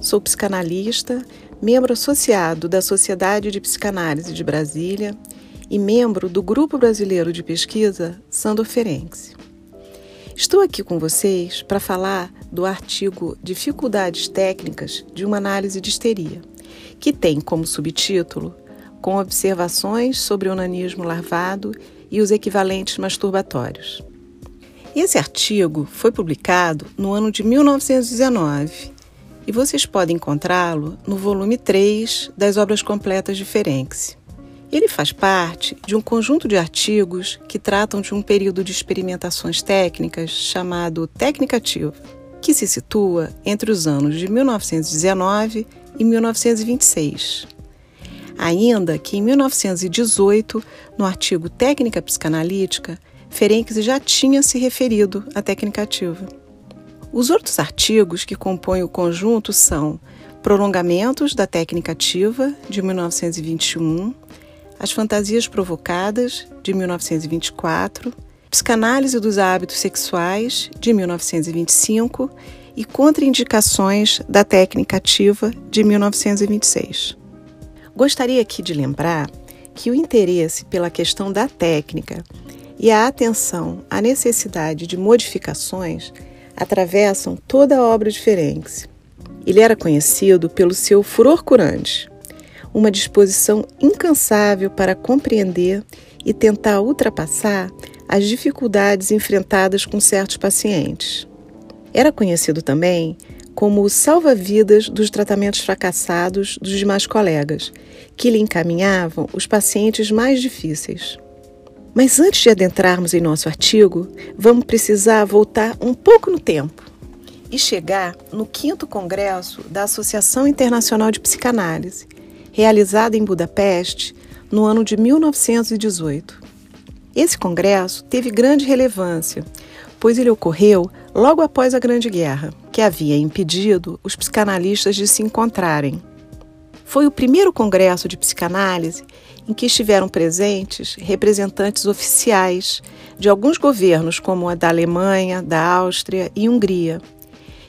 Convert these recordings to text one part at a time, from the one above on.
sou psicanalista, membro associado da Sociedade de Psicanálise de Brasília e membro do Grupo Brasileiro de Pesquisa Sandor Ferenczi. Estou aqui com vocês para falar do artigo Dificuldades Técnicas de uma Análise de Histeria, que tem como subtítulo Com observações sobre o onanismo larvado e os equivalentes masturbatórios. Esse artigo foi publicado no ano de 1919 e vocês podem encontrá-lo no volume 3 das Obras Completas de Ferenczi. Ele faz parte de um conjunto de artigos que tratam de um período de experimentações técnicas chamado Técnica Ativa, que se situa entre os anos de 1919 e 1926. Ainda que em 1918, no artigo Técnica Psicanalítica, Ferenczi já tinha se referido à técnica ativa. Os outros artigos que compõem o conjunto são Prolongamentos da Técnica Ativa, de 1921, As Fantasias Provocadas, de 1924, Psicanálise dos Hábitos Sexuais, de 1925 e Contraindicações da Técnica Ativa, de 1926. Gostaria aqui de lembrar que o interesse pela questão da técnica e a atenção à necessidade de modificações atravessam toda a obra de Ferenczi. Ele era conhecido pelo seu furor curante, uma disposição incansável para compreender e tentar ultrapassar as dificuldades enfrentadas com certos pacientes. Era conhecido também como o salva-vidas dos tratamentos fracassados dos demais colegas, que lhe encaminhavam os pacientes mais difíceis. Mas antes de adentrarmos em nosso artigo, vamos precisar voltar um pouco no tempo e chegar no quinto congresso da Associação Internacional de Psicanálise, realizado em Budapeste no ano de 1918. Esse congresso teve grande relevância, pois ele ocorreu logo após a Grande Guerra, que havia impedido os psicanalistas de se encontrarem. Foi o primeiro congresso de psicanálise em que estiveram presentes representantes oficiais de alguns governos, como a da Alemanha, da Áustria e Hungria,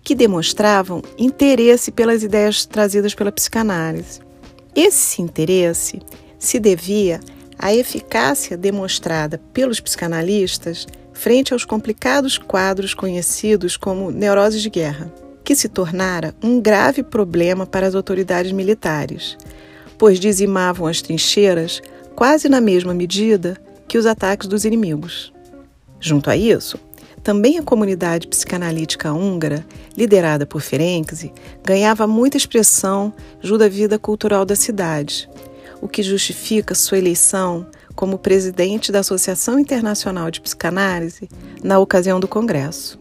que demonstravam interesse pelas ideias trazidas pela psicanálise. Esse interesse se devia à eficácia demonstrada pelos psicanalistas frente aos complicados quadros conhecidos como neuroses de guerra que se tornara um grave problema para as autoridades militares, pois dizimavam as trincheiras quase na mesma medida que os ataques dos inimigos. Junto a isso, também a comunidade psicanalítica húngara, liderada por Ferenczi, ganhava muita expressão junto à vida cultural da cidade, o que justifica sua eleição como presidente da Associação Internacional de Psicanálise na ocasião do Congresso.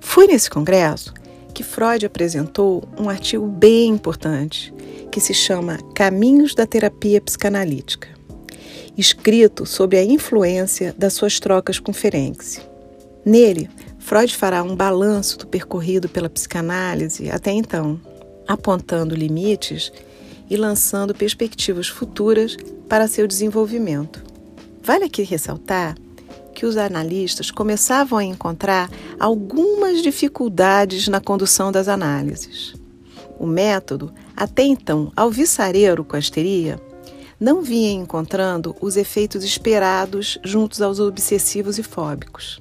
Foi nesse congresso que Freud apresentou um artigo bem importante que se chama Caminhos da Terapia Psicanalítica, escrito sobre a influência das suas trocas com Ferenczi. Nele, Freud fará um balanço do percorrido pela psicanálise até então, apontando limites e lançando perspectivas futuras para seu desenvolvimento. Vale aqui ressaltar que os analistas começavam a encontrar algumas dificuldades na condução das análises. O método, até então alvissareiro com a histeria, não vinha encontrando os efeitos esperados juntos aos obsessivos e fóbicos.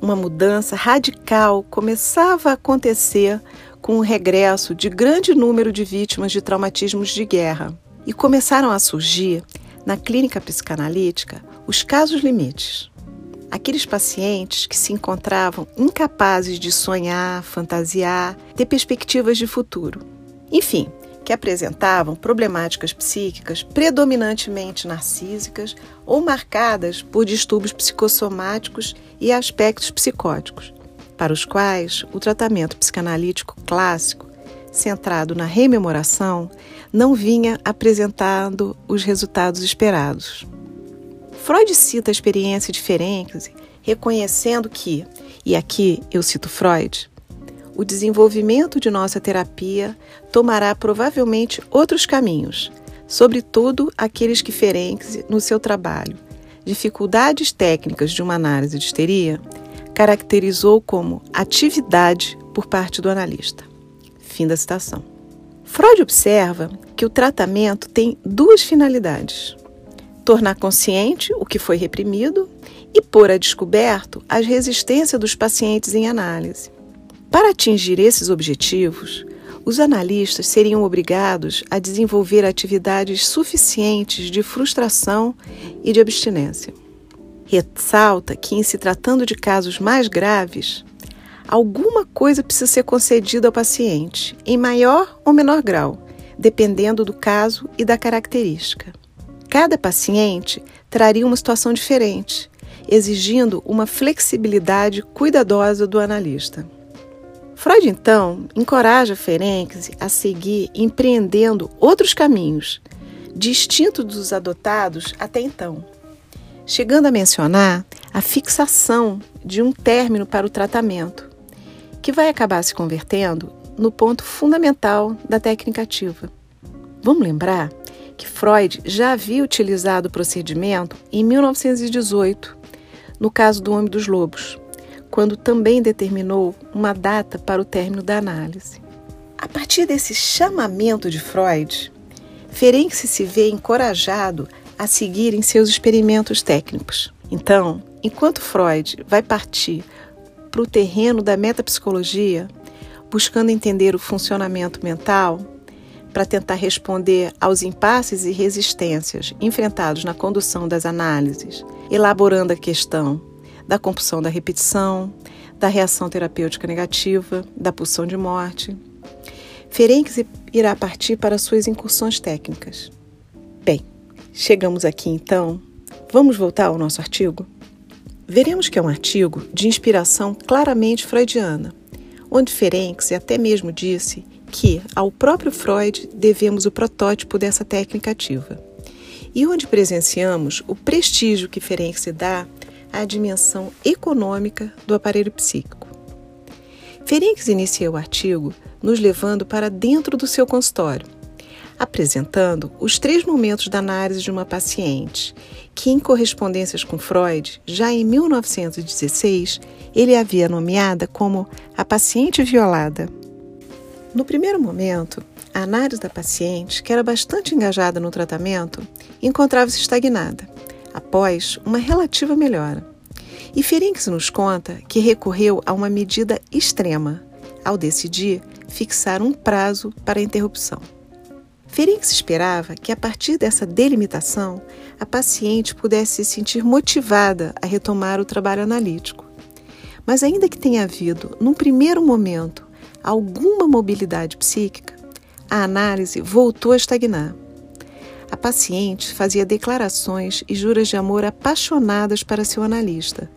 Uma mudança radical começava a acontecer com o regresso de grande número de vítimas de traumatismos de guerra e começaram a surgir, na clínica psicanalítica, os casos limites aqueles pacientes que se encontravam incapazes de sonhar, fantasiar, ter perspectivas de futuro. Enfim, que apresentavam problemáticas psíquicas predominantemente narcísicas ou marcadas por distúrbios psicossomáticos e aspectos psicóticos, para os quais o tratamento psicanalítico clássico centrado na rememoração, não vinha apresentando os resultados esperados. Freud cita a experiência de Ferenczi, reconhecendo que, e aqui eu cito Freud, o desenvolvimento de nossa terapia tomará provavelmente outros caminhos, sobretudo aqueles que Ferenczi, no seu trabalho, Dificuldades técnicas de uma análise de histeria, caracterizou como atividade por parte do analista. Fim da citação. Freud observa que o tratamento tem duas finalidades: tornar consciente o que foi reprimido e pôr a descoberto as resistências dos pacientes em análise. Para atingir esses objetivos, os analistas seriam obrigados a desenvolver atividades suficientes de frustração e de abstinência. Ressalta que, em se tratando de casos mais graves, alguma coisa precisa ser concedida ao paciente, em maior ou menor grau, dependendo do caso e da característica. Cada paciente traria uma situação diferente, exigindo uma flexibilidade cuidadosa do analista. Freud, então, encoraja Ferenczi a seguir empreendendo outros caminhos, distintos dos adotados até então, chegando a mencionar a fixação de um término para o tratamento, que vai acabar se convertendo no ponto fundamental da técnica ativa. Vamos lembrar que Freud já havia utilizado o procedimento em 1918, no caso do Homem dos Lobos quando também determinou uma data para o término da análise. A partir desse chamamento de Freud, Ferenc se vê encorajado a seguir em seus experimentos técnicos. Então, enquanto Freud vai partir para o terreno da metapsicologia, buscando entender o funcionamento mental, para tentar responder aos impasses e resistências enfrentados na condução das análises, elaborando a questão da compulsão da repetição, da reação terapêutica negativa, da pulsão de morte. Ferenc irá partir para suas incursões técnicas. Bem, chegamos aqui então. Vamos voltar ao nosso artigo? Veremos que é um artigo de inspiração claramente freudiana, onde Ferenc até mesmo disse que ao próprio Freud devemos o protótipo dessa técnica ativa, e onde presenciamos o prestígio que Ferenc dá à dimensão econômica do aparelho psíquico. Ferenc inicia o artigo nos levando para dentro do seu consultório, apresentando os três momentos da análise de uma paciente, que, em correspondências com Freud, já em 1916, ele havia nomeada como a paciente violada. No primeiro momento, a análise da paciente, que era bastante engajada no tratamento, encontrava-se estagnada após uma relativa melhora. E Ferenc nos conta que recorreu a uma medida extrema ao decidir fixar um prazo para a interrupção. Ferenc esperava que, a partir dessa delimitação, a paciente pudesse se sentir motivada a retomar o trabalho analítico. Mas, ainda que tenha havido, num primeiro momento, alguma mobilidade psíquica, a análise voltou a estagnar. A paciente fazia declarações e juras de amor apaixonadas para seu analista,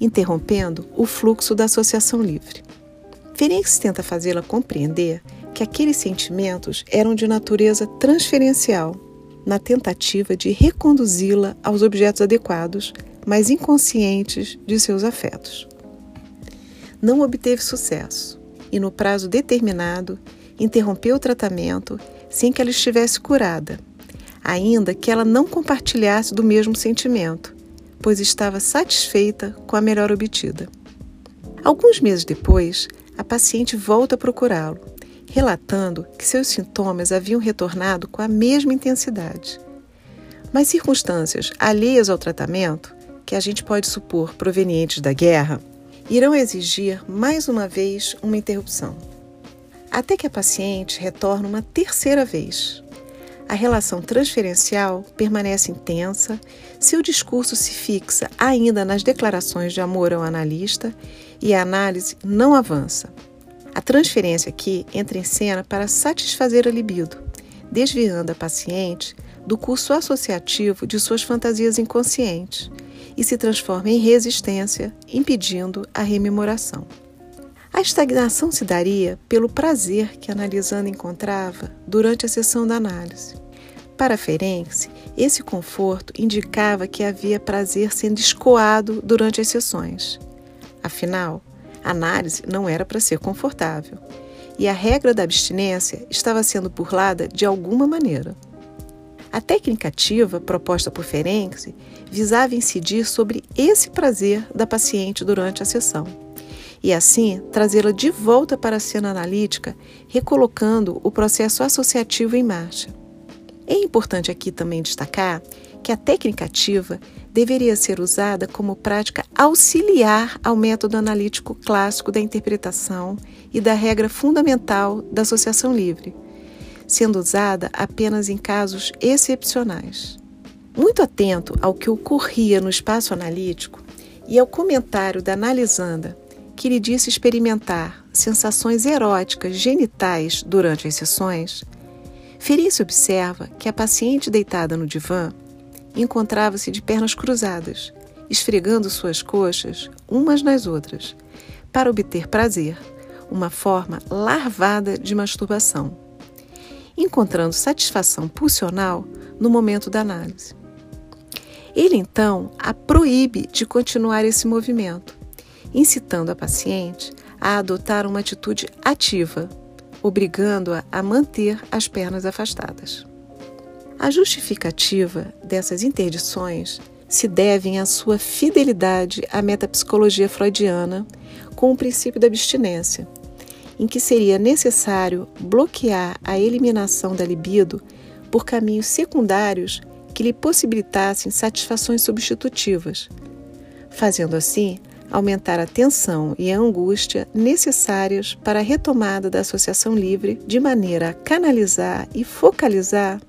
interrompendo o fluxo da associação livre. Ferenc tenta fazê-la compreender que aqueles sentimentos eram de natureza transferencial, na tentativa de reconduzi-la aos objetos adequados, mas inconscientes de seus afetos. Não obteve sucesso e, no prazo determinado, interrompeu o tratamento sem que ela estivesse curada ainda que ela não compartilhasse do mesmo sentimento, pois estava satisfeita com a melhor obtida. Alguns meses depois, a paciente volta a procurá-lo, relatando que seus sintomas haviam retornado com a mesma intensidade. Mas circunstâncias alheias ao tratamento, que a gente pode supor provenientes da guerra, irão exigir mais uma vez uma interrupção. Até que a paciente retorne uma terceira vez, a relação transferencial permanece intensa se o discurso se fixa ainda nas declarações de amor ao analista e a análise não avança. A transferência aqui entra em cena para satisfazer a libido, desviando a paciente do curso associativo de suas fantasias inconscientes e se transforma em resistência, impedindo a rememoração. A estagnação se daria pelo prazer que a analisanda encontrava durante a sessão da análise. Para Ferenczi, esse conforto indicava que havia prazer sendo escoado durante as sessões. Afinal, análise não era para ser confortável, e a regra da abstinência estava sendo burlada de alguma maneira. A técnica ativa proposta por Ferenczi visava incidir sobre esse prazer da paciente durante a sessão e assim trazê-la de volta para a cena analítica, recolocando o processo associativo em marcha. É importante aqui também destacar que a técnica ativa deveria ser usada como prática auxiliar ao método analítico clássico da interpretação e da regra fundamental da associação livre, sendo usada apenas em casos excepcionais. Muito atento ao que ocorria no espaço analítico e ao comentário da analisanda que lhe disse experimentar sensações eróticas genitais durante as sessões, Ferício observa que a paciente deitada no divã encontrava-se de pernas cruzadas, esfregando suas coxas umas nas outras, para obter prazer, uma forma larvada de masturbação, encontrando satisfação pulsional no momento da análise. Ele então a proíbe de continuar esse movimento, incitando a paciente a adotar uma atitude ativa, obrigando-a a manter as pernas afastadas. A justificativa dessas interdições se devem à sua fidelidade à metapsicologia freudiana com o princípio da abstinência, em que seria necessário bloquear a eliminação da libido por caminhos secundários que lhe possibilitassem satisfações substitutivas, fazendo assim aumentar a tensão e a angústia necessárias para a retomada da associação livre, de maneira a canalizar e focalizar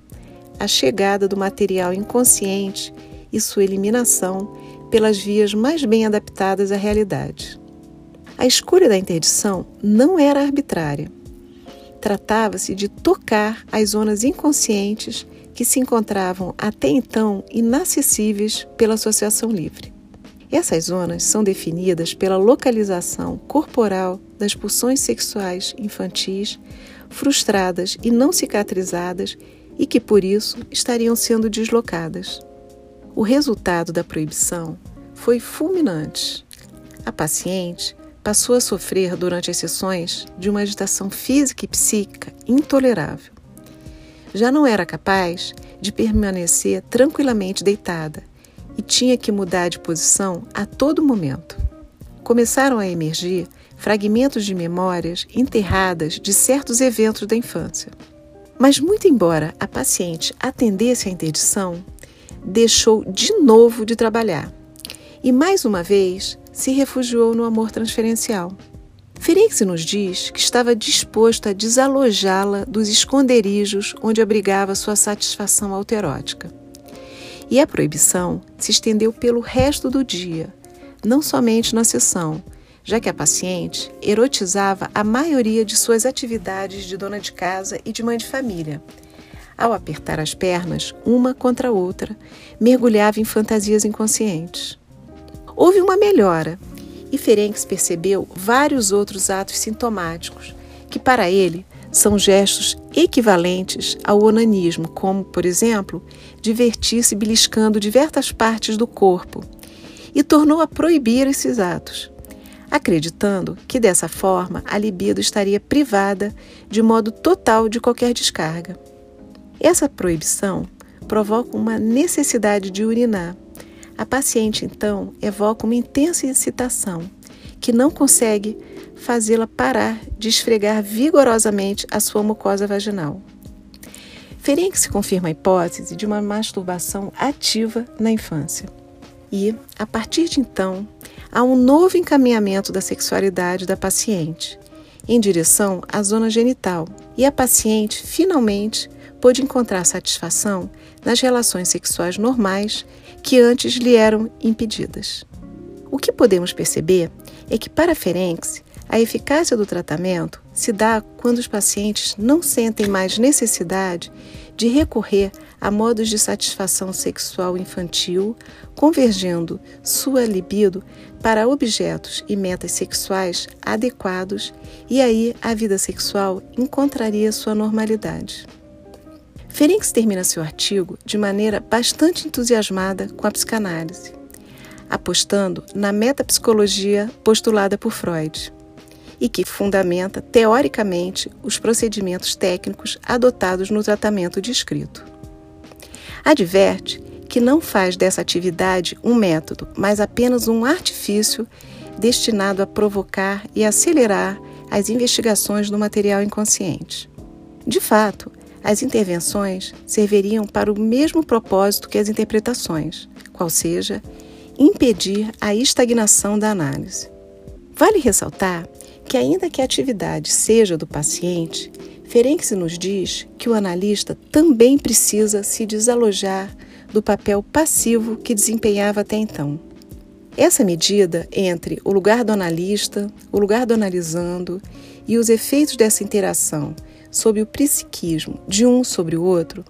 a chegada do material inconsciente e sua eliminação pelas vias mais bem adaptadas à realidade. A escolha da interdição não era arbitrária. Tratava-se de tocar as zonas inconscientes que se encontravam até então inacessíveis pela associação livre. Essas zonas são definidas pela localização corporal das pulsões sexuais infantis frustradas e não cicatrizadas e que por isso estariam sendo deslocadas. O resultado da proibição foi fulminante. A paciente passou a sofrer durante as sessões de uma agitação física e psíquica intolerável. Já não era capaz de permanecer tranquilamente deitada e tinha que mudar de posição a todo momento. Começaram a emergir fragmentos de memórias enterradas de certos eventos da infância. Mas, muito embora a paciente atendesse à interdição, deixou de novo de trabalhar e, mais uma vez, se refugiou no amor transferencial. Ferenc nos diz que estava disposto a desalojá-la dos esconderijos onde abrigava sua satisfação autoerótica. E a proibição se estendeu pelo resto do dia, não somente na sessão, já que a paciente erotizava a maioria de suas atividades de dona de casa e de mãe de família. Ao apertar as pernas, uma contra a outra, mergulhava em fantasias inconscientes. Houve uma melhora e Ferenc percebeu vários outros atos sintomáticos que, para ele, são gestos equivalentes ao onanismo, como, por exemplo, divertir-se beliscando diversas partes do corpo, e tornou a proibir esses atos acreditando que dessa forma a libido estaria privada de modo total de qualquer descarga. Essa proibição provoca uma necessidade de urinar. A paciente então evoca uma intensa excitação que não consegue fazê-la parar de esfregar vigorosamente a sua mucosa vaginal. Ferenc confirma a hipótese de uma masturbação ativa na infância. E, a partir de então, há um novo encaminhamento da sexualidade da paciente em direção à zona genital, e a paciente finalmente pôde encontrar satisfação nas relações sexuais normais que antes lhe eram impedidas. O que podemos perceber é que, para Ferenc, a eficácia do tratamento se dá quando os pacientes não sentem mais necessidade de recorrer a modos de satisfação sexual infantil, convergendo sua libido para objetos e metas sexuais adequados, e aí a vida sexual encontraria sua normalidade. Ferenc termina seu artigo de maneira bastante entusiasmada com a psicanálise, apostando na metapsicologia postulada por Freud e que fundamenta teoricamente os procedimentos técnicos adotados no tratamento descrito. Adverte que não faz dessa atividade um método, mas apenas um artifício destinado a provocar e acelerar as investigações do material inconsciente. De fato, as intervenções serviriam para o mesmo propósito que as interpretações, qual seja, impedir a estagnação da análise. Vale ressaltar que, ainda que a atividade seja do paciente, Ferenc nos diz que o analista também precisa se desalojar do papel passivo que desempenhava até então. Essa medida entre o lugar do analista, o lugar do analisando e os efeitos dessa interação sobre o psiquismo de um sobre o outro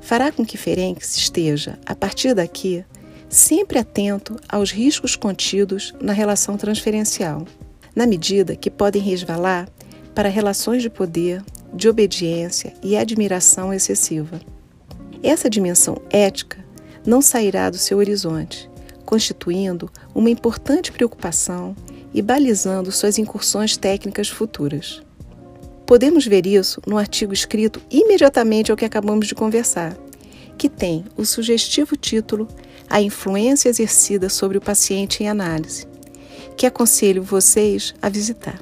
fará com que Ferenc esteja, a partir daqui, sempre atento aos riscos contidos na relação transferencial na medida que podem resvalar para relações de poder, de obediência e admiração excessiva. Essa dimensão ética não sairá do seu horizonte, constituindo uma importante preocupação e balizando suas incursões técnicas futuras. Podemos ver isso no artigo escrito imediatamente ao que acabamos de conversar, que tem o sugestivo título A influência exercida sobre o paciente em análise, que aconselho vocês a visitar.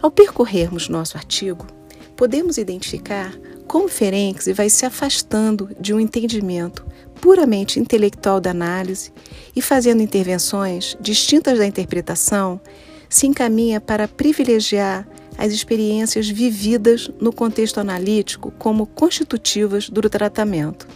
Ao percorrermos nosso artigo, podemos identificar como Ferenczi vai se afastando de um entendimento puramente intelectual da análise e fazendo intervenções distintas da interpretação, se encaminha para privilegiar as experiências vividas no contexto analítico como constitutivas do tratamento.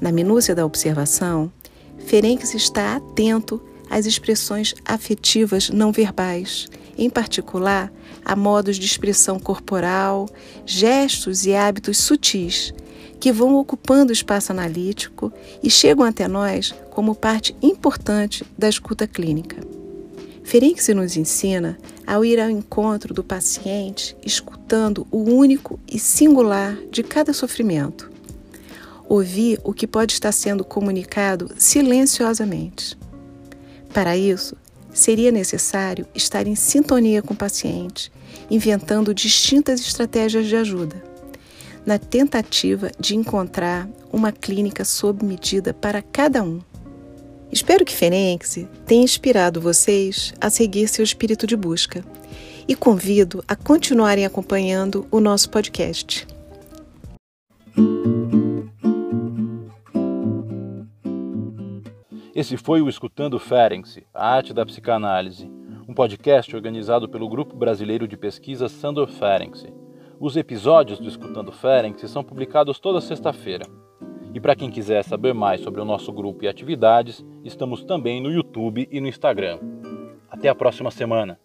Na minúcia da observação, Ferenczi está atento as expressões afetivas não verbais, em particular a modos de expressão corporal, gestos e hábitos sutis, que vão ocupando o espaço analítico e chegam até nós como parte importante da escuta clínica. Ferenc nos ensina ao ir ao encontro do paciente, escutando o único e singular de cada sofrimento. Ouvir o que pode estar sendo comunicado silenciosamente. Para isso, seria necessário estar em sintonia com o paciente, inventando distintas estratégias de ajuda, na tentativa de encontrar uma clínica sob medida para cada um. Espero que Ferenc tenha inspirado vocês a seguir seu espírito de busca e convido a continuarem acompanhando o nosso podcast. Esse foi o Escutando Ferenc, a arte da psicanálise, podcast organizado pelo Grupo Brasileiro de Pesquisa Sandor Ferenc. Os episódios do Escutando Ferenc são publicados toda sexta-feira. E para quem quiser saber mais sobre o nosso grupo e atividades, estamos também no YouTube e no Instagram. Até a próxima semana!